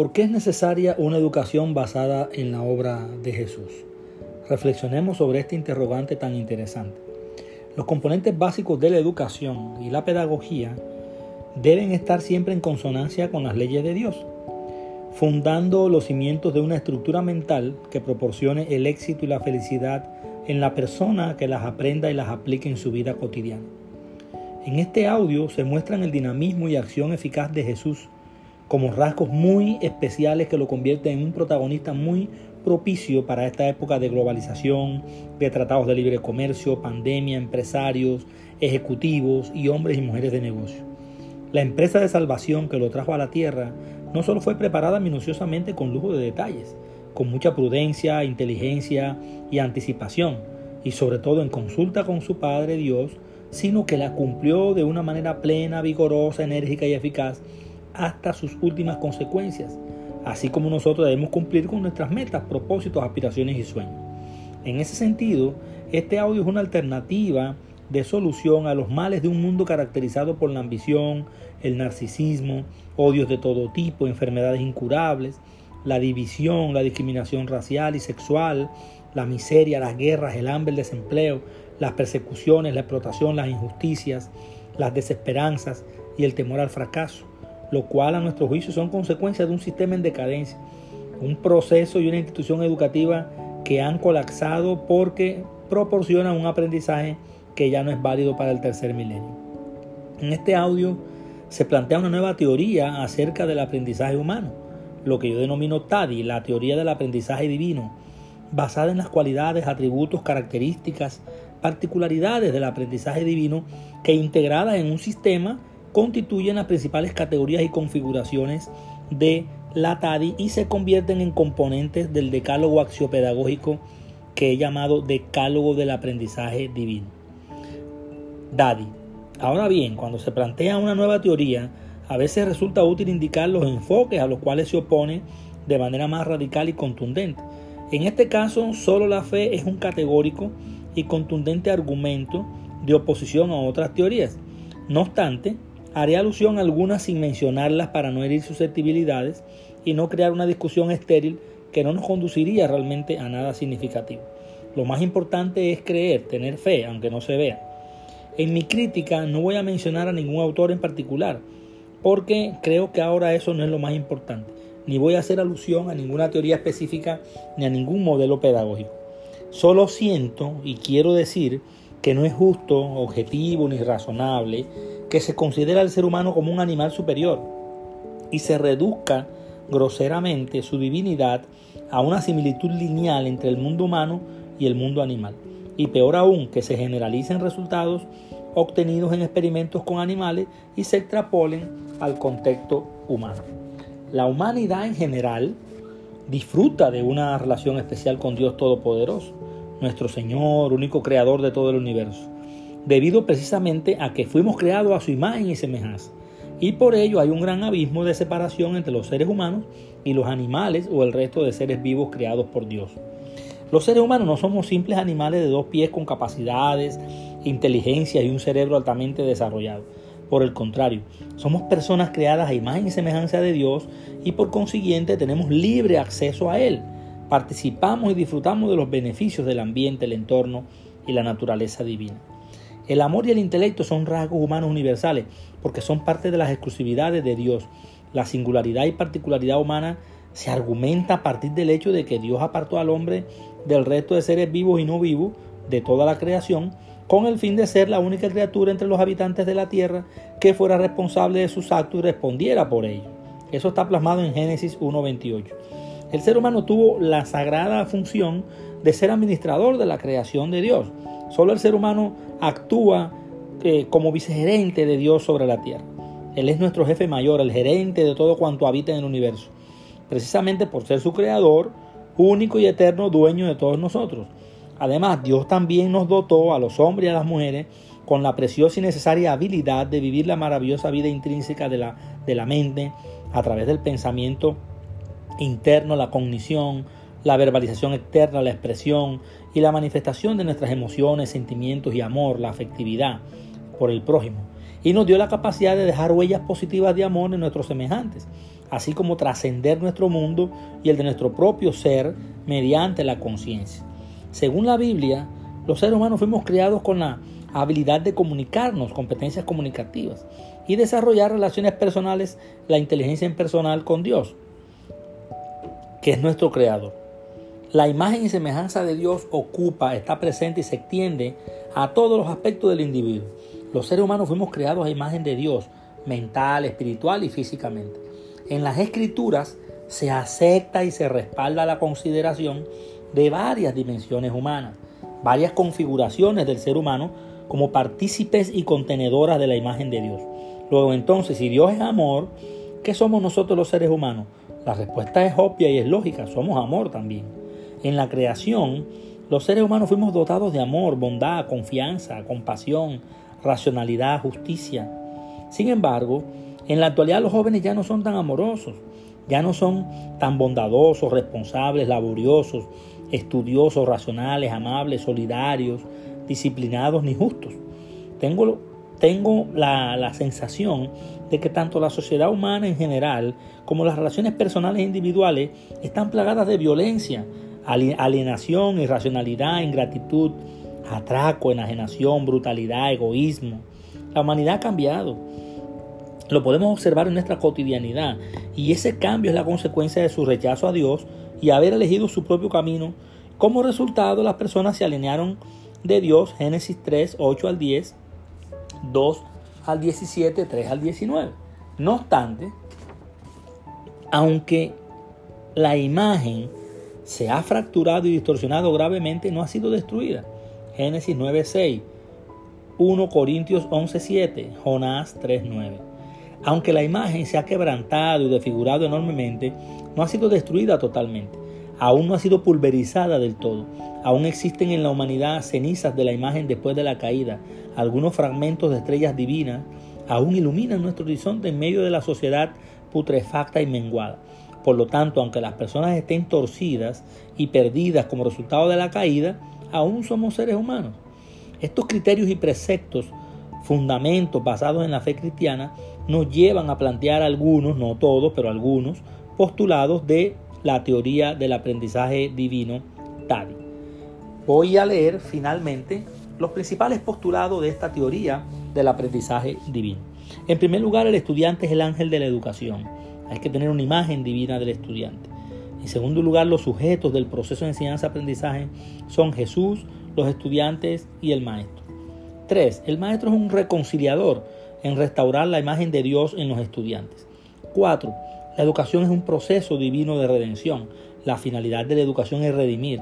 ¿Por qué es necesaria una educación basada en la obra de Jesús? Reflexionemos sobre este interrogante tan interesante. Los componentes básicos de la educación y la pedagogía deben estar siempre en consonancia con las leyes de Dios, fundando los cimientos de una estructura mental que proporcione el éxito y la felicidad en la persona que las aprenda y las aplique en su vida cotidiana. En este audio se muestran el dinamismo y acción eficaz de Jesús como rasgos muy especiales que lo convierten en un protagonista muy propicio para esta época de globalización, de tratados de libre comercio, pandemia, empresarios, ejecutivos y hombres y mujeres de negocio. La empresa de salvación que lo trajo a la tierra no solo fue preparada minuciosamente con lujo de detalles, con mucha prudencia, inteligencia y anticipación, y sobre todo en consulta con su Padre Dios, sino que la cumplió de una manera plena, vigorosa, enérgica y eficaz hasta sus últimas consecuencias, así como nosotros debemos cumplir con nuestras metas, propósitos, aspiraciones y sueños. En ese sentido, este audio es una alternativa de solución a los males de un mundo caracterizado por la ambición, el narcisismo, odios de todo tipo, enfermedades incurables, la división, la discriminación racial y sexual, la miseria, las guerras, el hambre, el desempleo, las persecuciones, la explotación, las injusticias, las desesperanzas y el temor al fracaso lo cual a nuestro juicio son consecuencias de un sistema en decadencia, un proceso y una institución educativa que han colapsado porque proporcionan un aprendizaje que ya no es válido para el tercer milenio. En este audio se plantea una nueva teoría acerca del aprendizaje humano, lo que yo denomino TADI, la teoría del aprendizaje divino, basada en las cualidades, atributos, características, particularidades del aprendizaje divino que integradas en un sistema constituyen las principales categorías y configuraciones de la TADI y se convierten en componentes del decálogo axiopedagógico que he llamado decálogo del aprendizaje divino. DADI. Ahora bien, cuando se plantea una nueva teoría, a veces resulta útil indicar los enfoques a los cuales se opone de manera más radical y contundente. En este caso, solo la fe es un categórico y contundente argumento de oposición a otras teorías. No obstante, Haré alusión a algunas sin mencionarlas para no herir susceptibilidades y no crear una discusión estéril que no nos conduciría realmente a nada significativo. Lo más importante es creer, tener fe, aunque no se vea. En mi crítica no voy a mencionar a ningún autor en particular, porque creo que ahora eso no es lo más importante, ni voy a hacer alusión a ninguna teoría específica ni a ningún modelo pedagógico. Solo siento y quiero decir que no es justo, objetivo ni razonable que se considera al ser humano como un animal superior y se reduzca groseramente su divinidad a una similitud lineal entre el mundo humano y el mundo animal. Y peor aún, que se generalicen resultados obtenidos en experimentos con animales y se extrapolen al contexto humano. La humanidad en general disfruta de una relación especial con Dios Todopoderoso, nuestro Señor, único creador de todo el universo debido precisamente a que fuimos creados a su imagen y semejanza. Y por ello hay un gran abismo de separación entre los seres humanos y los animales o el resto de seres vivos creados por Dios. Los seres humanos no somos simples animales de dos pies con capacidades, inteligencia y un cerebro altamente desarrollado. Por el contrario, somos personas creadas a imagen y semejanza de Dios y por consiguiente tenemos libre acceso a Él. Participamos y disfrutamos de los beneficios del ambiente, el entorno y la naturaleza divina. El amor y el intelecto son rasgos humanos universales porque son parte de las exclusividades de Dios. La singularidad y particularidad humana se argumenta a partir del hecho de que Dios apartó al hombre del resto de seres vivos y no vivos de toda la creación con el fin de ser la única criatura entre los habitantes de la tierra que fuera responsable de sus actos y respondiera por ellos. Eso está plasmado en Génesis 1.28. El ser humano tuvo la sagrada función de ser administrador de la creación de Dios. Solo el ser humano actúa eh, como vicegerente de Dios sobre la tierra. Él es nuestro jefe mayor, el gerente de todo cuanto habita en el universo. Precisamente por ser su creador, único y eterno dueño de todos nosotros. Además, Dios también nos dotó a los hombres y a las mujeres con la preciosa y necesaria habilidad de vivir la maravillosa vida intrínseca de la, de la mente a través del pensamiento interno, la cognición, la verbalización externa, la expresión y la manifestación de nuestras emociones, sentimientos y amor, la afectividad por el prójimo. Y nos dio la capacidad de dejar huellas positivas de amor en nuestros semejantes, así como trascender nuestro mundo y el de nuestro propio ser mediante la conciencia. Según la Biblia, los seres humanos fuimos creados con la habilidad de comunicarnos, competencias comunicativas y desarrollar relaciones personales, la inteligencia personal con Dios, que es nuestro creador. La imagen y semejanza de Dios ocupa, está presente y se extiende a todos los aspectos del individuo. Los seres humanos fuimos creados a imagen de Dios, mental, espiritual y físicamente. En las escrituras se acepta y se respalda la consideración de varias dimensiones humanas, varias configuraciones del ser humano como partícipes y contenedoras de la imagen de Dios. Luego entonces, si Dios es amor, ¿qué somos nosotros los seres humanos? La respuesta es obvia y es lógica, somos amor también. En la creación, los seres humanos fuimos dotados de amor, bondad, confianza, compasión, racionalidad, justicia. Sin embargo, en la actualidad los jóvenes ya no son tan amorosos, ya no son tan bondadosos, responsables, laboriosos, estudiosos, racionales, amables, solidarios, disciplinados ni justos. Tengo, tengo la, la sensación de que tanto la sociedad humana en general como las relaciones personales e individuales están plagadas de violencia, alienación, irracionalidad, ingratitud, atraco, enajenación, brutalidad, egoísmo. La humanidad ha cambiado. Lo podemos observar en nuestra cotidianidad y ese cambio es la consecuencia de su rechazo a Dios y haber elegido su propio camino. Como resultado, las personas se alinearon de Dios, Génesis 3, 8 al 10, 2 al 17, 3 al 19. No obstante, aunque la imagen se ha fracturado y distorsionado gravemente, no ha sido destruida. Génesis 9:6, 1 Corintios 11:7, Jonás 3:9. Aunque la imagen se ha quebrantado y desfigurado enormemente, no ha sido destruida totalmente. Aún no ha sido pulverizada del todo. Aún existen en la humanidad cenizas de la imagen después de la caída. Algunos fragmentos de estrellas divinas aún iluminan nuestro horizonte en medio de la sociedad putrefacta y menguada. Por lo tanto, aunque las personas estén torcidas y perdidas como resultado de la caída, aún somos seres humanos. Estos criterios y preceptos, fundamentos basados en la fe cristiana, nos llevan a plantear algunos, no todos, pero algunos, postulados de la teoría del aprendizaje divino TADI. Voy a leer finalmente los principales postulados de esta teoría del aprendizaje divino. En primer lugar, el estudiante es el ángel de la educación. Hay que tener una imagen divina del estudiante. En segundo lugar, los sujetos del proceso de enseñanza-aprendizaje son Jesús, los estudiantes y el maestro. Tres, el maestro es un reconciliador en restaurar la imagen de Dios en los estudiantes. Cuatro, la educación es un proceso divino de redención. La finalidad de la educación es redimir.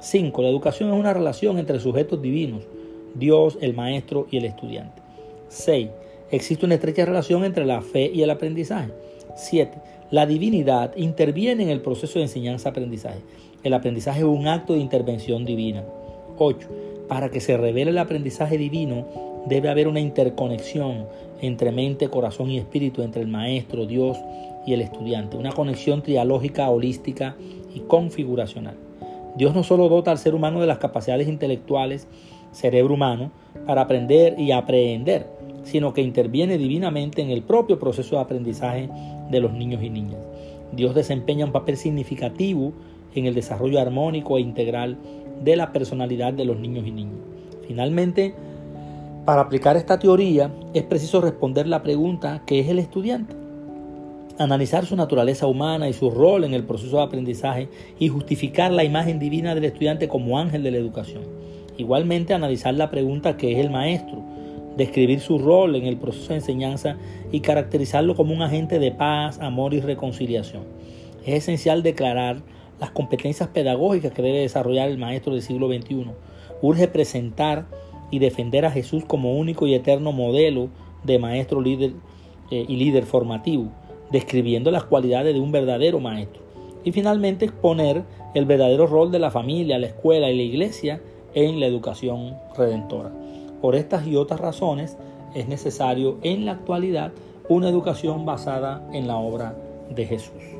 Cinco, la educación es una relación entre sujetos divinos, Dios, el maestro y el estudiante. Seis, existe una estrecha relación entre la fe y el aprendizaje. 7. La divinidad interviene en el proceso de enseñanza-aprendizaje. El aprendizaje es un acto de intervención divina. 8. Para que se revele el aprendizaje divino, debe haber una interconexión entre mente, corazón y espíritu, entre el maestro, Dios y el estudiante. Una conexión trialógica, holística y configuracional. Dios no solo dota al ser humano de las capacidades intelectuales, cerebro humano, para aprender y aprehender, sino que interviene divinamente en el propio proceso de aprendizaje de los niños y niñas. Dios desempeña un papel significativo en el desarrollo armónico e integral de la personalidad de los niños y niñas. Finalmente, para aplicar esta teoría es preciso responder la pregunta ¿qué es el estudiante? Analizar su naturaleza humana y su rol en el proceso de aprendizaje y justificar la imagen divina del estudiante como ángel de la educación. Igualmente analizar la pregunta ¿qué es el maestro? describir su rol en el proceso de enseñanza y caracterizarlo como un agente de paz, amor y reconciliación. Es esencial declarar las competencias pedagógicas que debe desarrollar el maestro del siglo XXI. Urge presentar y defender a Jesús como único y eterno modelo de maestro líder eh, y líder formativo, describiendo las cualidades de un verdadero maestro. Y finalmente exponer el verdadero rol de la familia, la escuela y la iglesia en la educación redentora. Por estas y otras razones es necesario en la actualidad una educación basada en la obra de Jesús.